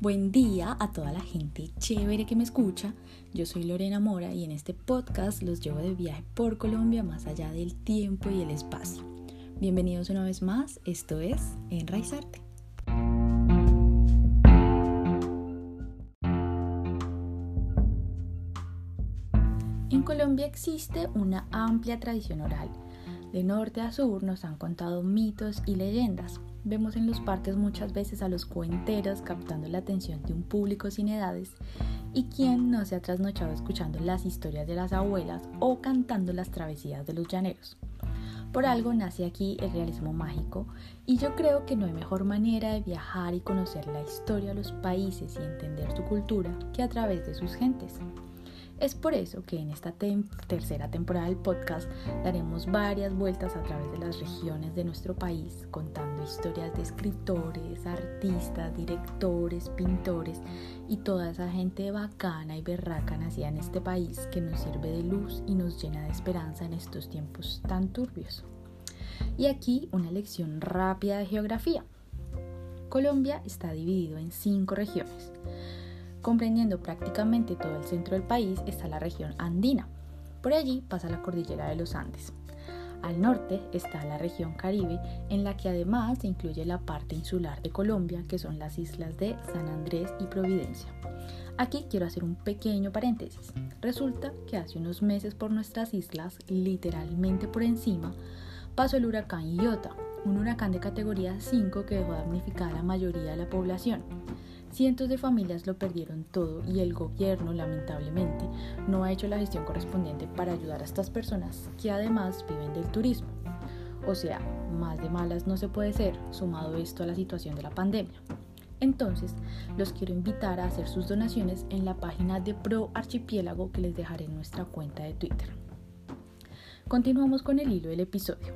Buen día a toda la gente chévere que me escucha. Yo soy Lorena Mora y en este podcast los llevo de viaje por Colombia más allá del tiempo y el espacio. Bienvenidos una vez más, esto es Enraizarte. En Colombia existe una amplia tradición oral. De norte a sur nos han contado mitos y leyendas, Vemos en los parques muchas veces a los cuenteros captando la atención de un público sin edades y quien no se ha trasnochado escuchando las historias de las abuelas o cantando las travesías de los llaneros. Por algo nace aquí el realismo mágico y yo creo que no hay mejor manera de viajar y conocer la historia de los países y entender su cultura que a través de sus gentes. Es por eso que en esta tercera temporada del podcast daremos varias vueltas a través de las regiones de nuestro país, contando historias de escritores, artistas, directores, pintores y toda esa gente bacana y berraca nacida en este país que nos sirve de luz y nos llena de esperanza en estos tiempos tan turbios. Y aquí una lección rápida de geografía. Colombia está dividido en cinco regiones. Comprendiendo prácticamente todo el centro del país está la región andina. Por allí pasa la cordillera de los Andes. Al norte está la región Caribe, en la que además se incluye la parte insular de Colombia, que son las islas de San Andrés y Providencia. Aquí quiero hacer un pequeño paréntesis. Resulta que hace unos meses por nuestras islas, literalmente por encima, pasó el huracán Iota, un huracán de categoría 5 que dejó damnificada a la mayoría de la población. Cientos de familias lo perdieron todo y el gobierno, lamentablemente, no ha hecho la gestión correspondiente para ayudar a estas personas que además viven del turismo. O sea, más de malas no se puede ser, sumado esto a la situación de la pandemia. Entonces, los quiero invitar a hacer sus donaciones en la página de Pro Archipiélago que les dejaré en nuestra cuenta de Twitter. Continuamos con el hilo del episodio.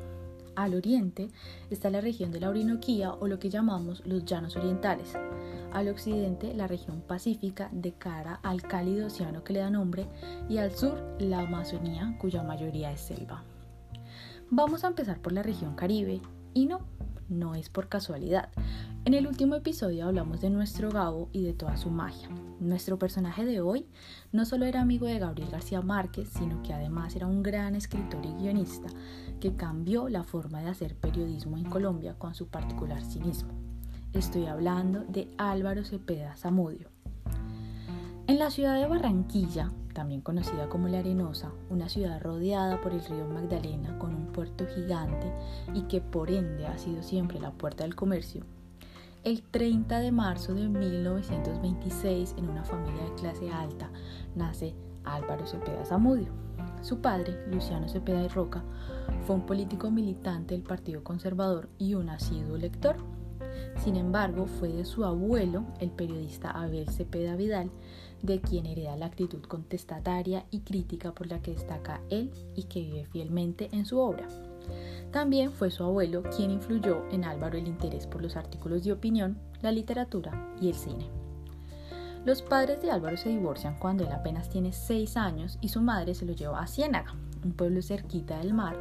Al oriente está la región de la Orinoquía o lo que llamamos los llanos orientales, al occidente la región pacífica de cara al cálido océano que le da nombre y al sur la Amazonía cuya mayoría es selva. Vamos a empezar por la región Caribe y no, no es por casualidad. En el último episodio hablamos de nuestro Gabo y de toda su magia. Nuestro personaje de hoy no solo era amigo de Gabriel García Márquez, sino que además era un gran escritor y guionista que cambió la forma de hacer periodismo en Colombia con su particular cinismo. Estoy hablando de Álvaro Cepeda Zamudio. En la ciudad de Barranquilla, también conocida como La Arenosa, una ciudad rodeada por el río Magdalena con un puerto gigante y que por ende ha sido siempre la puerta del comercio, el 30 de marzo de 1926, en una familia de clase alta, nace Álvaro Cepeda Zamudio. Su padre, Luciano Cepeda y Roca, fue un político militante del Partido Conservador y un asiduo lector. Sin embargo, fue de su abuelo, el periodista Abel Cepeda Vidal, de quien hereda la actitud contestataria y crítica por la que destaca él y que vive fielmente en su obra. También fue su abuelo quien influyó en Álvaro el interés por los artículos de opinión, la literatura y el cine. Los padres de Álvaro se divorcian cuando él apenas tiene 6 años y su madre se lo lleva a Ciénaga, un pueblo cerquita del mar,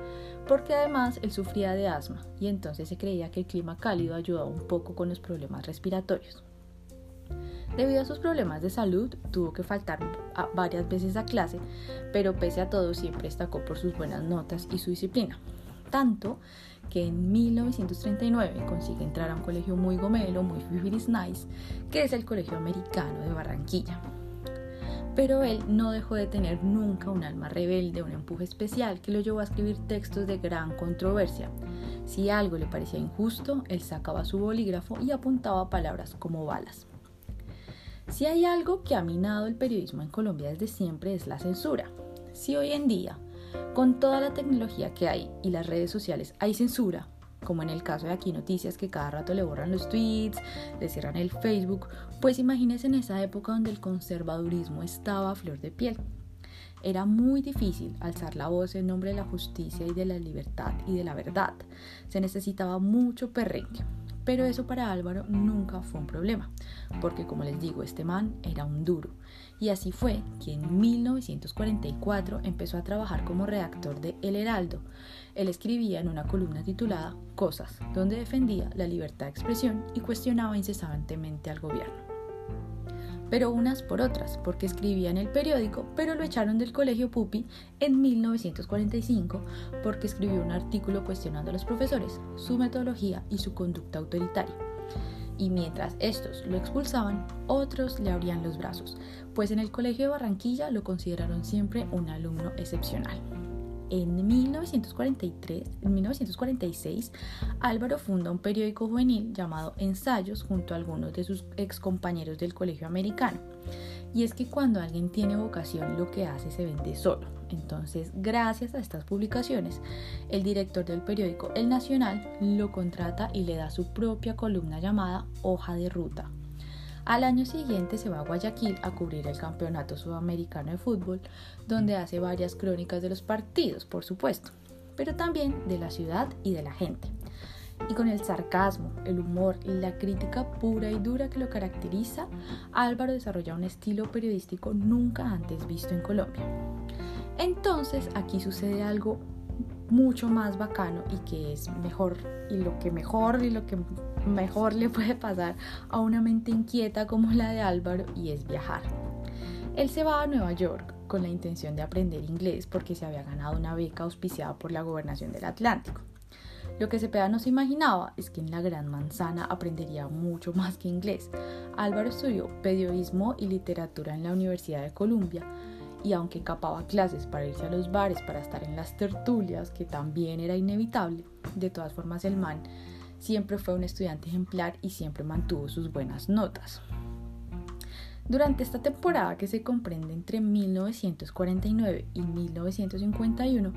porque además él sufría de asma y entonces se creía que el clima cálido ayudaba un poco con los problemas respiratorios. Debido a sus problemas de salud, tuvo que faltar varias veces a clase, pero pese a todo siempre destacó por sus buenas notas y su disciplina. Tanto que en 1939 consigue entrar a un colegio muy gomelo, muy nice, que es el Colegio Americano de Barranquilla. Pero él no dejó de tener nunca un alma rebelde, un empuje especial que lo llevó a escribir textos de gran controversia. Si algo le parecía injusto, él sacaba su bolígrafo y apuntaba palabras como balas. Si hay algo que ha minado el periodismo en Colombia desde siempre es la censura. Si hoy en día, con toda la tecnología que hay y las redes sociales, hay censura, como en el caso de aquí noticias que cada rato le borran los tweets, le cierran el Facebook, pues imagínense en esa época donde el conservadurismo estaba a flor de piel. Era muy difícil alzar la voz en nombre de la justicia y de la libertad y de la verdad. Se necesitaba mucho perrenque. Pero eso para Álvaro nunca fue un problema, porque como les digo, este man era un duro. Y así fue que en 1944 empezó a trabajar como redactor de El Heraldo. Él escribía en una columna titulada Cosas, donde defendía la libertad de expresión y cuestionaba incesantemente al gobierno. pero unas por otras, porque escribía en el periódico, pero lo echaron del colegio Pupi en 1945 porque escribió un artículo cuestionando a los profesores, su metodología y su conducta autoritaria. Y mientras estos lo expulsaban, otros le abrían los brazos, pues en el colegio de Barranquilla lo consideraron siempre un alumno excepcional. En 1943, en 1946, Álvaro funda un periódico juvenil llamado Ensayos junto a algunos de sus excompañeros del colegio americano. Y es que cuando alguien tiene vocación, lo que hace se vende solo. Entonces, gracias a estas publicaciones, el director del periódico El Nacional lo contrata y le da su propia columna llamada Hoja de Ruta, al año siguiente se va a Guayaquil a cubrir el Campeonato Sudamericano de Fútbol, donde hace varias crónicas de los partidos, por supuesto, pero también de la ciudad y de la gente. Y con el sarcasmo, el humor y la crítica pura y dura que lo caracteriza, Álvaro desarrolla un estilo periodístico nunca antes visto en Colombia. Entonces aquí sucede algo mucho más bacano y que es mejor y lo que mejor y lo que mejor le puede pasar a una mente inquieta como la de Álvaro y es viajar. Él se va a Nueva York con la intención de aprender inglés porque se había ganado una beca auspiciada por la gobernación del Atlántico. Lo que Cepeda no se imaginaba es que en la Gran Manzana aprendería mucho más que inglés. Álvaro estudió periodismo y literatura en la Universidad de Columbia y aunque capaba clases para irse a los bares, para estar en las tertulias, que también era inevitable, de todas formas el man Siempre fue un estudiante ejemplar y siempre mantuvo sus buenas notas. Durante esta temporada que se comprende entre 1949 y 1951,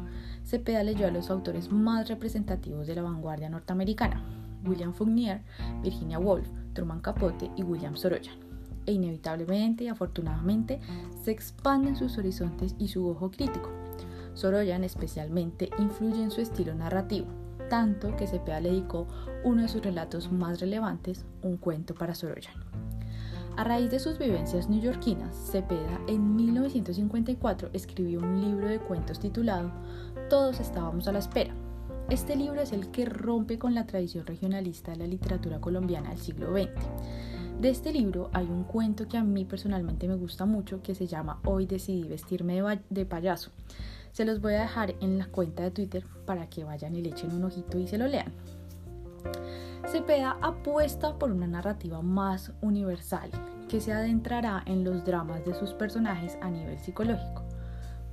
Cepeda leyó a los autores más representativos de la vanguardia norteamericana, William Fournier, Virginia Woolf, Truman Capote y William Soroyan. E inevitablemente y afortunadamente se expanden sus horizontes y su ojo crítico. Soroyan especialmente influye en su estilo narrativo, tanto que Cepeda le dedicó uno de sus relatos más relevantes, un cuento para Soroyan. A raíz de sus vivencias neoyorquinas, Cepeda en 1954 escribió un libro de cuentos titulado Todos estábamos a la espera. Este libro es el que rompe con la tradición regionalista de la literatura colombiana del siglo XX. De este libro hay un cuento que a mí personalmente me gusta mucho que se llama Hoy decidí vestirme de, payaso se los voy a dejar en la cuenta de Twitter para que vayan y le echen un ojito y se lo lean. Cepeda apuesta por una narrativa más universal que se adentrará en los dramas de sus personajes a nivel psicológico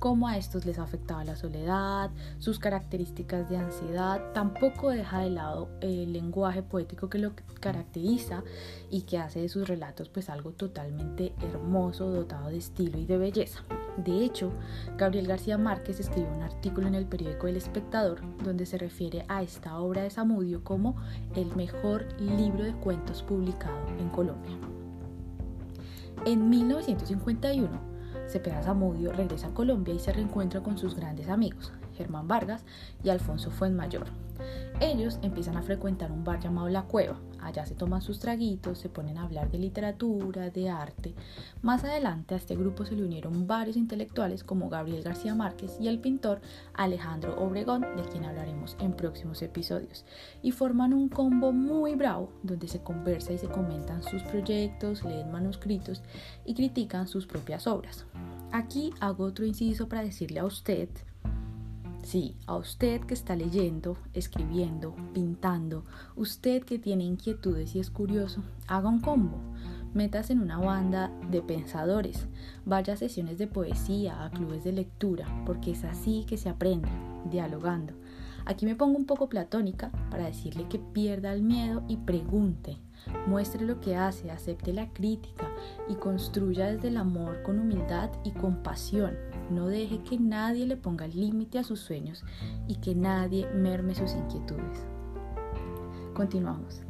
cómo a estos les afectaba la soledad, sus características de ansiedad, tampoco deja de lado el lenguaje poético que lo caracteriza y que hace de sus relatos pues algo totalmente hermoso, dotado de estilo y de belleza. De hecho, Gabriel García Márquez escribió un artículo en el periódico El Espectador donde se refiere a esta obra de Samudio como el mejor libro de cuentos publicado en Colombia. En 1951, Cepeda Zamudio regresa a Colombia y se reencuentra con sus grandes amigos, Germán Vargas y Alfonso Fuenmayor. Ellos empiezan a frecuentar un bar llamado La Cueva. Allá se toman sus traguitos, se ponen a hablar de literatura, de arte. Más adelante a este grupo se le unieron varios intelectuales como Gabriel García Márquez y el pintor Alejandro Obregón, de quien hablaremos en próximos episodios. Y forman un combo muy bravo donde se conversa y se comentan sus proyectos, leen manuscritos y critican sus propias obras. Aquí hago otro inciso para decirle a usted Sí, a usted que está leyendo, escribiendo, pintando, usted que tiene inquietudes y es curioso, haga un combo. Metas en una banda de pensadores, vaya a sesiones de poesía, a clubes de lectura, porque es así que se aprende, dialogando. Aquí me pongo un poco platónica para decirle que pierda el miedo y pregunte, muestre lo que hace, acepte la crítica y construya desde el amor con humildad y compasión, no deje que nadie le ponga límite a sus sueños y que nadie merme sus inquietudes. Continuamos.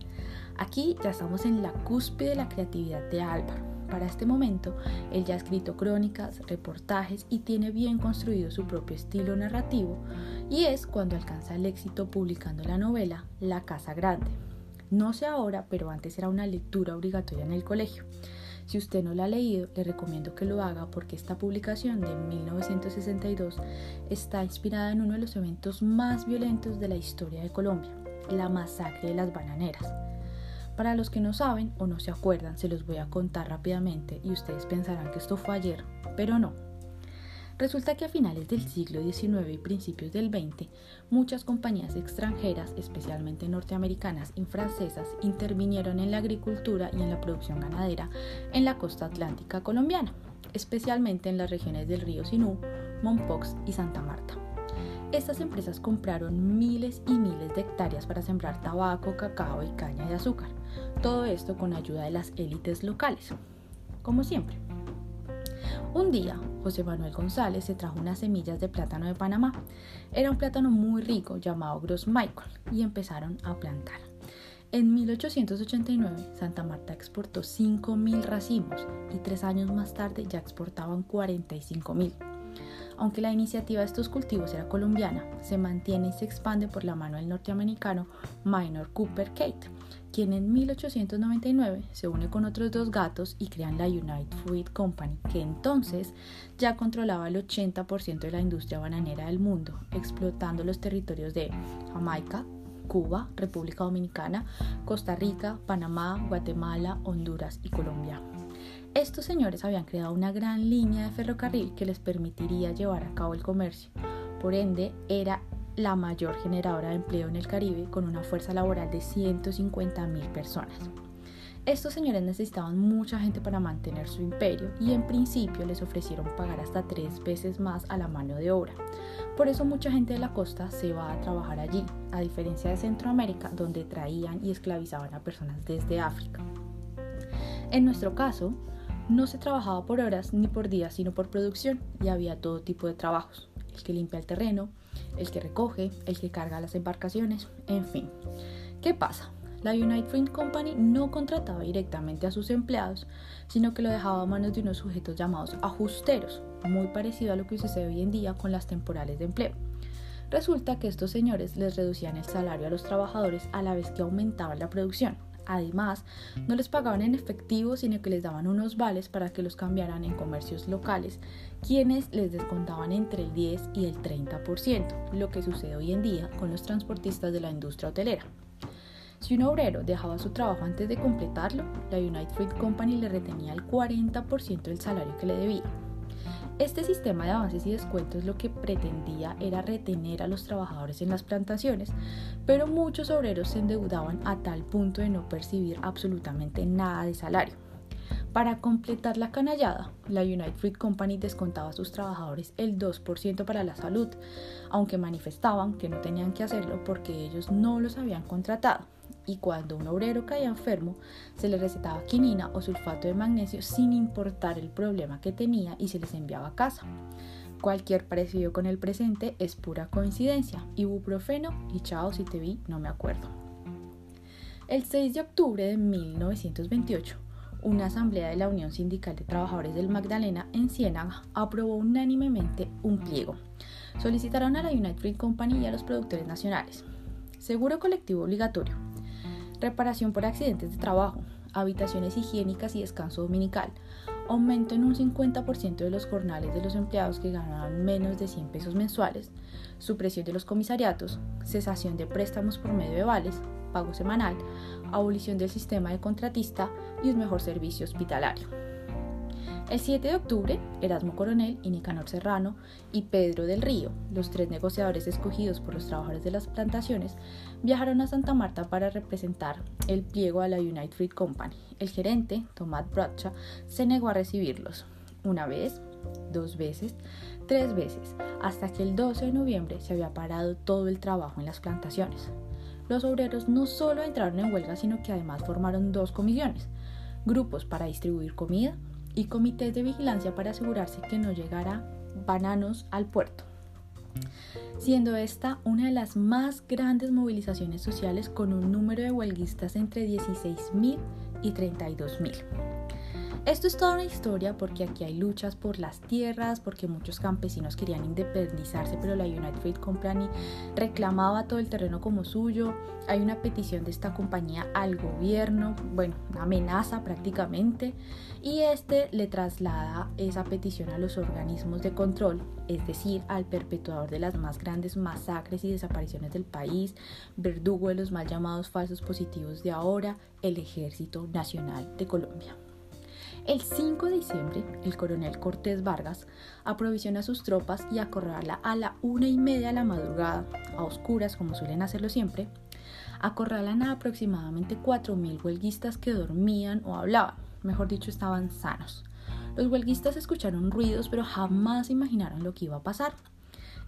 Aquí ya estamos en la cúspide de la creatividad de Álvaro. Para este momento, él ya ha escrito crónicas, reportajes y tiene bien construido su propio estilo narrativo y es cuando alcanza el éxito publicando la novela La Casa Grande. No sé ahora, pero antes era una lectura obligatoria en el colegio. Si usted no la ha leído, le recomiendo que lo haga porque esta publicación de 1962 está inspirada en uno de los eventos más violentos de la historia de Colombia, la masacre de las bananeras. Para los que no saben o no se acuerdan, se los voy a contar rápidamente y ustedes pensarán que esto fue ayer, pero no. Resulta que a finales del siglo XIX y principios del XX, muchas compañías extranjeras, especialmente norteamericanas y francesas, intervinieron en la agricultura y en la producción ganadera en la costa atlántica colombiana, especialmente en las regiones del río Sinú, Mompox y Santa Marta. Estas empresas compraron miles y miles de hectáreas para sembrar tabaco, cacao y caña de azúcar. Todo esto con ayuda de las élites locales. Como siempre, un día, José Manuel González se trajo unas semillas de plátano de Panamá. Era un plátano muy rico llamado Gross Michael y empezaron a plantar. En 1889, Santa Marta exportó 5.000 racimos y tres años más tarde ya exportaban 45.000. Aunque la iniciativa de estos cultivos era colombiana, se mantiene y se expande por la mano del norteamericano Minor Cooper Kate, quien en 1899 se une con otros dos gatos y crean la United Fruit Company, que entonces ya controlaba el 80% de la industria bananera del mundo, explotando los territorios de Jamaica, Cuba, República Dominicana, Costa Rica, Panamá, Guatemala, Honduras y Colombia. Estos señores habían creado una gran línea de ferrocarril que les permitiría llevar a cabo el comercio. Por ende, era la mayor generadora de empleo en el Caribe con una fuerza laboral de 150 mil personas. Estos señores necesitaban mucha gente para mantener su imperio y en principio les ofrecieron pagar hasta tres veces más a la mano de obra. Por eso mucha gente de la costa se va a trabajar allí, a diferencia de Centroamérica donde traían y esclavizaban a personas desde África. En nuestro caso, no se trabajaba por horas ni por días, sino por producción y había todo tipo de trabajos. El que limpia el terreno, el que recoge, el que carga las embarcaciones, en fin. ¿Qué pasa? La United Fruit Company no contrataba directamente a sus empleados, sino que lo dejaba a manos de unos sujetos llamados ajusteros, muy parecido a lo que sucede hoy en día con las temporales de empleo. Resulta que estos señores les reducían el salario a los trabajadores a la vez que aumentaban la producción, Además, no les pagaban en efectivo, sino que les daban unos vales para que los cambiaran en comercios locales, quienes les descontaban entre el 10 y el 30%, lo que sucede hoy en día con los transportistas de la industria hotelera. Si un obrero dejaba su trabajo antes de completarlo, la United Fruit Company le retenía el 40% del salario que le debía. Este sistema de avances y descuentos lo que pretendía era retener a los trabajadores en las plantaciones, pero muchos obreros se endeudaban a tal punto de no percibir absolutamente nada de salario. Para completar la canallada, la United Fruit Company descontaba a sus trabajadores el 2% para la salud, aunque manifestaban que no tenían que hacerlo porque ellos no los habían contratado y cuando un obrero caía enfermo se le recetaba quinina o sulfato de magnesio sin importar el problema que tenía y se les enviaba a casa. Cualquier parecido con el presente es pura coincidencia. Ibuprofeno y chao si te vi, no me acuerdo. El 6 de octubre de 1928, una asamblea de la Unión Sindical de Trabajadores del Magdalena en Ciénaga aprobó unánimemente un pliego. Solicitaron a la United Fruit Company y a los productores nacionales seguro colectivo obligatorio, reparación por accidentes de trabajo, habitaciones higiénicas y descanso dominical, aumento en un 50% de los jornales de los empleados que ganaban menos de 100 pesos mensuales, supresión de los comisariatos, cesación de préstamos por medio de vales, pago semanal, abolición del sistema de contratista y un mejor servicio hospitalario. El 7 de octubre, Erasmo Coronel y Nicanor Serrano y Pedro del Río, los tres negociadores escogidos por los trabajadores de las plantaciones, viajaron a Santa Marta para representar el pliego a la United Fruit Company. El gerente, Tomás Bradshaw, se negó a recibirlos. Una vez, dos veces, tres veces, hasta que el 12 de noviembre se había parado todo el trabajo en las plantaciones. Los obreros no solo entraron en huelga, sino que además formaron dos comisiones, grupos para distribuir comida y comités de vigilancia para asegurarse que no llegara bananos al puerto, siendo esta una de las más grandes movilizaciones sociales con un número de huelguistas entre 16.000 y 32.000. Esto es toda una historia porque aquí hay luchas por las tierras, porque muchos campesinos querían independizarse, pero la United Fruit Company reclamaba todo el terreno como suyo. Hay una petición de esta compañía al gobierno, bueno, una amenaza prácticamente, y este le traslada esa petición a los organismos de control, es decir, al perpetuador de las más grandes masacres y desapariciones del país, verdugo de los mal llamados falsos positivos de ahora, el Ejército Nacional de Colombia. El 5 de diciembre, el coronel Cortés Vargas aprovisiona sus tropas y acorrala a la una y media de la madrugada, a oscuras como suelen hacerlo siempre, acorralan a aproximadamente 4.000 huelguistas que dormían o hablaban, mejor dicho, estaban sanos. Los huelguistas escucharon ruidos, pero jamás imaginaron lo que iba a pasar.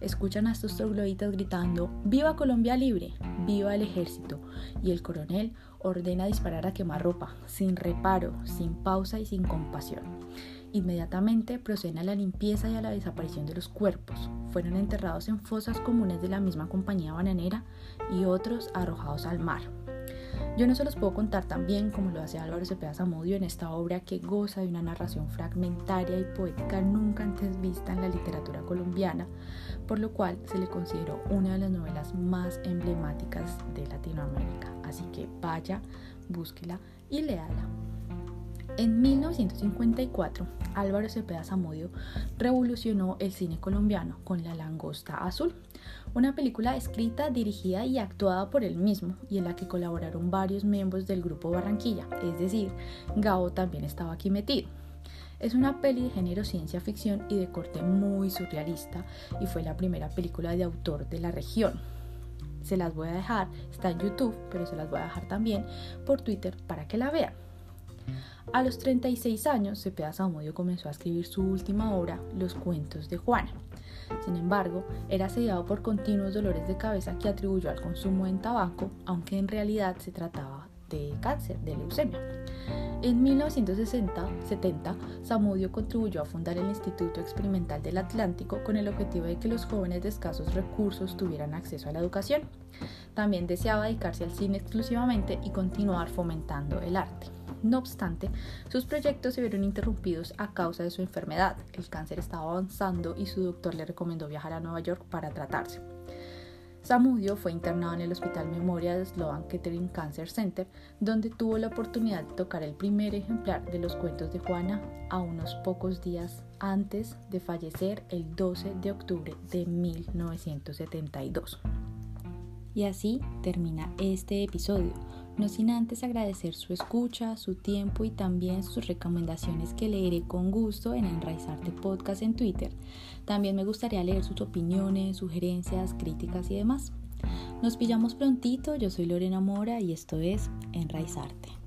Escuchan a estos trogloditas gritando, ¡Viva Colombia libre! ¡Viva el ejército! Y el coronel ordena disparar a quemarropa, sin reparo, sin pausa y sin compasión. Inmediatamente proceden a la limpieza y a la desaparición de los cuerpos. Fueron enterrados en fosas comunes de la misma compañía bananera y otros arrojados al mar. Yo no se los puedo contar tan bien como lo hace Álvaro Cepeda Zamudio en esta obra que goza de una narración fragmentaria y poética nunca antes vista en la literatura colombiana, por lo cual se le consideró una de las novelas más emblemáticas de Latinoamérica. Así que vaya, búsquela y léala. En 1954, Álvaro Cepeda Zamudio revolucionó el cine colombiano con La Langosta Azul, una película escrita, dirigida y actuada por él mismo y en la que colaboraron varios miembros del grupo Barranquilla, es decir, Gabo también estaba aquí metido. Es una peli de género ciencia ficción y de corte muy surrealista y fue la primera película de autor de la región. Se las voy a dejar, está en YouTube, pero se las voy a dejar también por Twitter para que la vean. A los 36 años, Cepeda Zamudio comenzó a escribir su última obra, Los cuentos de Juana. Sin embargo, era asediado por continuos dolores de cabeza que atribuyó al consumo de tabaco, aunque en realidad se trataba de cáncer, de leucemia. En 1970, Zamudio contribuyó a fundar el Instituto Experimental del Atlántico con el objetivo de que los jóvenes de escasos recursos tuvieran acceso a la educación. También deseaba dedicarse al cine exclusivamente y continuar fomentando el arte. No obstante, sus proyectos se vieron interrumpidos a causa de su enfermedad. El cáncer estaba avanzando y su doctor le recomendó viajar a Nueva York para tratarse. Samudio fue internado en el Hospital Memoria de Sloan Kettering Cancer Center, donde tuvo la oportunidad de tocar el primer ejemplar de los cuentos de Juana a unos pocos días antes de fallecer el 12 de octubre de 1972. Y así termina este episodio no sin antes agradecer su escucha, su tiempo y también sus recomendaciones que leeré con gusto en Enraizarte Podcast en Twitter. También me gustaría leer sus opiniones, sugerencias, críticas y demás. Nos pillamos prontito, yo soy Lorena Mora y esto es Enraizarte.